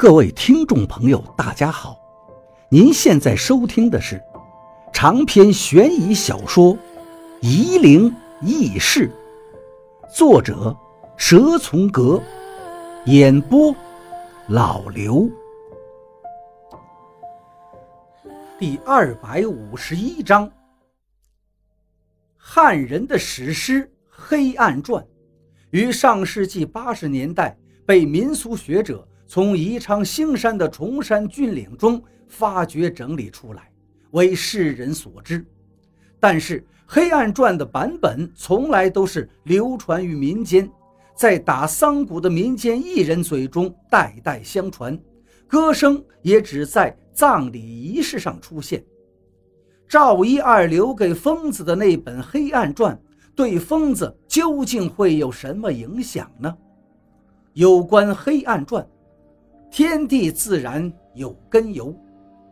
各位听众朋友，大家好！您现在收听的是长篇悬疑小说《夷陵轶事》，作者蛇从阁，演播老刘。第二百五十一章：汉人的史诗《黑暗传》，于上世纪八十年代被民俗学者。从宜昌兴山的崇山峻岭中发掘整理出来，为世人所知。但是《黑暗传》的版本从来都是流传于民间，在打桑鼓的民间艺人嘴中代代相传，歌声也只在葬礼仪式上出现。赵一二留给疯子的那本《黑暗传》，对疯子究竟会有什么影响呢？有关《黑暗传》。天地自然有根由，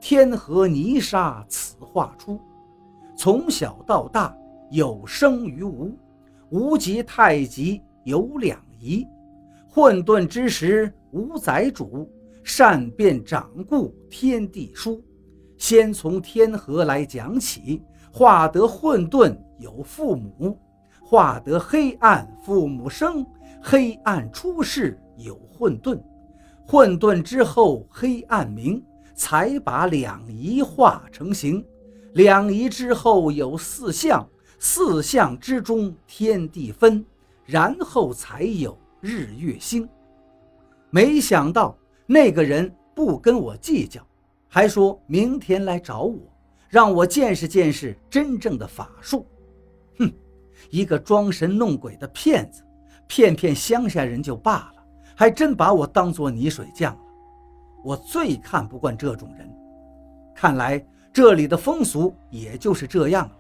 天河泥沙此化出。从小到大有生于无，无极太极有两仪。混沌之时无宰主，善变掌故天地书。先从天河来讲起，化得混沌有父母，化得黑暗父母生，黑暗出世有混沌。混沌之后，黑暗明，才把两仪化成形。两仪之后有四象，四象之中天地分，然后才有日月星。没想到那个人不跟我计较，还说明天来找我，让我见识见识真正的法术。哼，一个装神弄鬼的骗子，骗骗乡下人就罢了。还真把我当做泥水匠了，我最看不惯这种人。看来这里的风俗也就是这样了。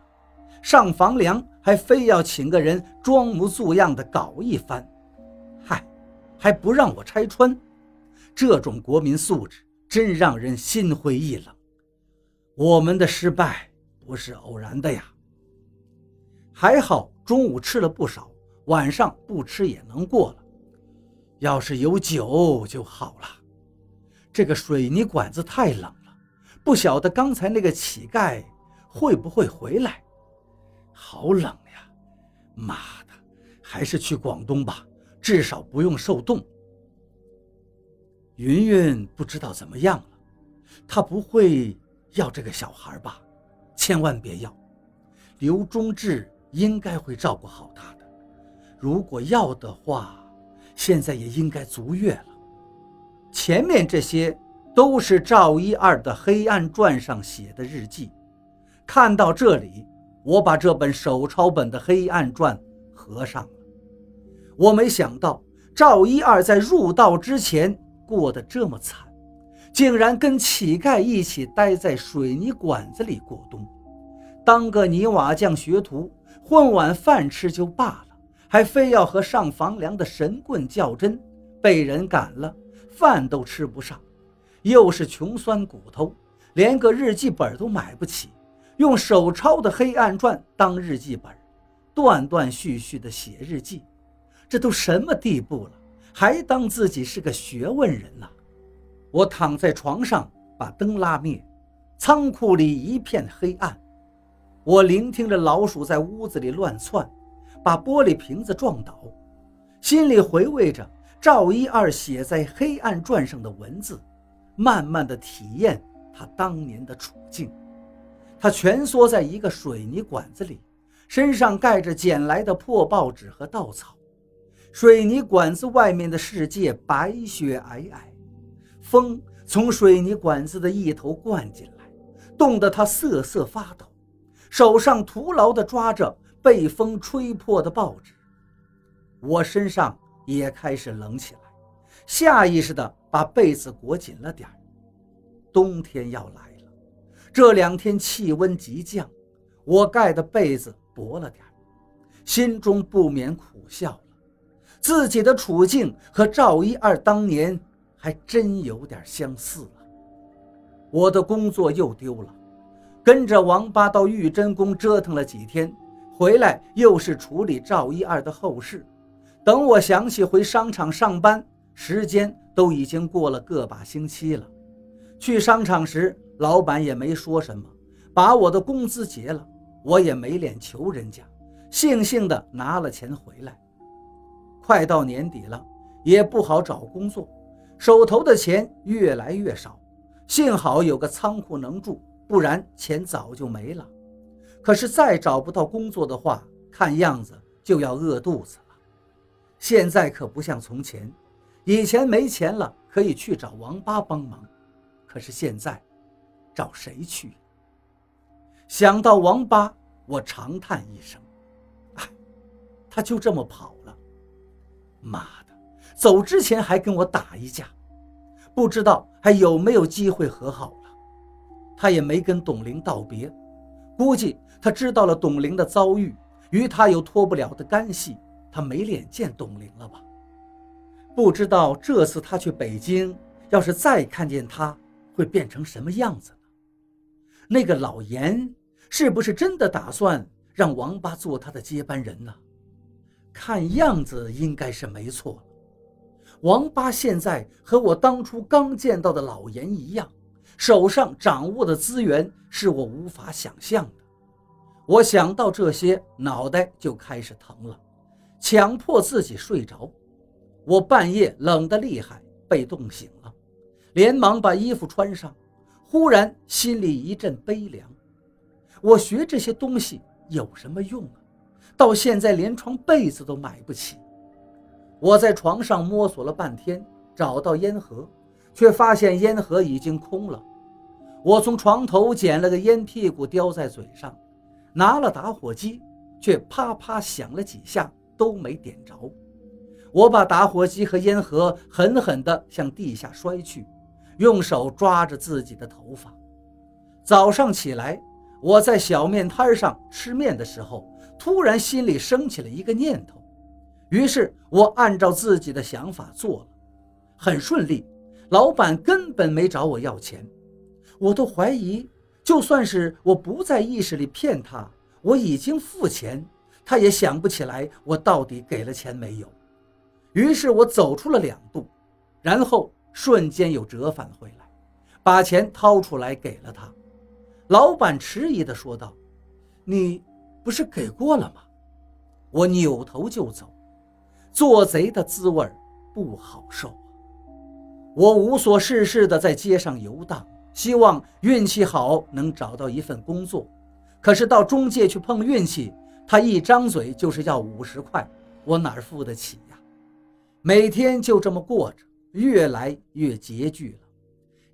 上房梁还非要请个人装模作样的搞一番，嗨，还不让我拆穿。这种国民素质真让人心灰意冷。我们的失败不是偶然的呀。还好中午吃了不少，晚上不吃也能过了。要是有酒就好了。这个水泥管子太冷了，不晓得刚才那个乞丐会不会回来。好冷呀！妈的，还是去广东吧，至少不用受冻。云云不知道怎么样了，她不会要这个小孩吧？千万别要。刘忠志应该会照顾好他的。如果要的话。现在也应该足月了。前面这些都是赵一二的《黑暗传》上写的日记。看到这里，我把这本手抄本的《黑暗传》合上了。我没想到赵一二在入道之前过得这么惨，竟然跟乞丐一起待在水泥管子里过冬，当个泥瓦匠学徒，混碗饭吃就罢了。还非要和上房梁的神棍较真，被人赶了，饭都吃不上，又是穷酸骨头，连个日记本都买不起，用手抄的《黑暗传》当日记本，断断续续的写日记，这都什么地步了？还当自己是个学问人呢？我躺在床上，把灯拉灭，仓库里一片黑暗，我聆听着老鼠在屋子里乱窜。把玻璃瓶子撞倒，心里回味着赵一二写在《黑暗传》上的文字，慢慢的体验他当年的处境。他蜷缩在一个水泥管子里，身上盖着捡来的破报纸和稻草。水泥管子外面的世界白雪皑皑，风从水泥管子的一头灌进来，冻得他瑟瑟发抖，手上徒劳地抓着。被风吹破的报纸，我身上也开始冷起来，下意识地把被子裹紧了点冬天要来了，这两天气温急降，我盖的被子薄了点心中不免苦笑了。自己的处境和赵一二当年还真有点相似了。我的工作又丢了，跟着王八到玉真宫折腾了几天。回来又是处理赵一二的后事，等我想起回商场上班，时间都已经过了个把星期了。去商场时，老板也没说什么，把我的工资结了，我也没脸求人家，悻悻地拿了钱回来。快到年底了，也不好找工作，手头的钱越来越少。幸好有个仓库能住，不然钱早就没了。可是再找不到工作的话，看样子就要饿肚子了。现在可不像从前，以前没钱了可以去找王八帮忙，可是现在，找谁去？想到王八，我长叹一声：“哎，他就这么跑了。妈的，走之前还跟我打一架。”不知道还有没有机会和好了，他也没跟董玲道别，估计他知道了董玲的遭遇，与他有脱不了的干系，他没脸见董玲了吧？不知道这次他去北京，要是再看见他，会变成什么样子呢？那个老严是不是真的打算让王八做他的接班人呢？看样子应该是没错了。王八现在和我当初刚见到的老严一样，手上掌握的资源是我无法想象的。我想到这些，脑袋就开始疼了，强迫自己睡着。我半夜冷得厉害，被冻醒了，连忙把衣服穿上，忽然心里一阵悲凉。我学这些东西有什么用啊？到现在连床被子都买不起。我在床上摸索了半天，找到烟盒，却发现烟盒已经空了。我从床头捡了个烟屁股叼在嘴上，拿了打火机，却啪啪响了几下都没点着。我把打火机和烟盒狠狠地向地下摔去，用手抓着自己的头发。早上起来，我在小面摊上吃面的时候，突然心里升起了一个念头。于是我按照自己的想法做了，很顺利。老板根本没找我要钱，我都怀疑，就算是我不在意识里骗他，我已经付钱，他也想不起来我到底给了钱没有。于是我走出了两步，然后瞬间又折返回来，把钱掏出来给了他。老板迟疑地说道：“你不是给过了吗？”我扭头就走。做贼的滋味不好受！我无所事事的在街上游荡，希望运气好能找到一份工作。可是到中介去碰运气，他一张嘴就是要五十块，我哪儿付得起呀？每天就这么过着，越来越拮据了。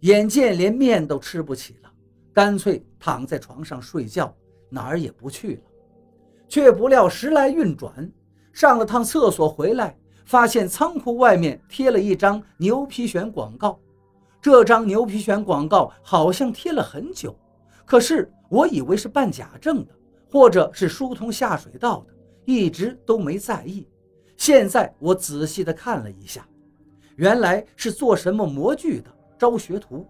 眼见连面都吃不起了，干脆躺在床上睡觉，哪儿也不去了。却不料时来运转。上了趟厕所回来，发现仓库外面贴了一张牛皮癣广告。这张牛皮癣广告好像贴了很久，可是我以为是办假证的，或者是疏通下水道的，一直都没在意。现在我仔细的看了一下，原来是做什么模具的，招学徒。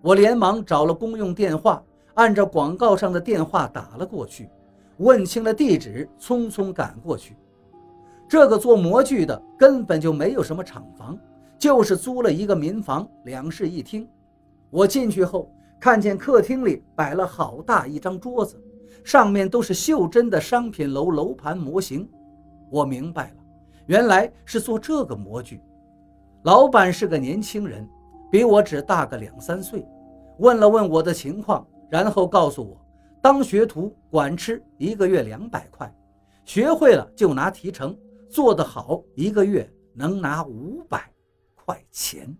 我连忙找了公用电话，按照广告上的电话打了过去，问清了地址，匆匆赶过去。这个做模具的根本就没有什么厂房，就是租了一个民房，两室一厅。我进去后，看见客厅里摆了好大一张桌子，上面都是袖珍的商品楼楼盘模型。我明白了，原来是做这个模具。老板是个年轻人，比我只大个两三岁。问了问我的情况，然后告诉我，当学徒管吃，一个月两百块，学会了就拿提成。做得好，一个月能拿五百块钱。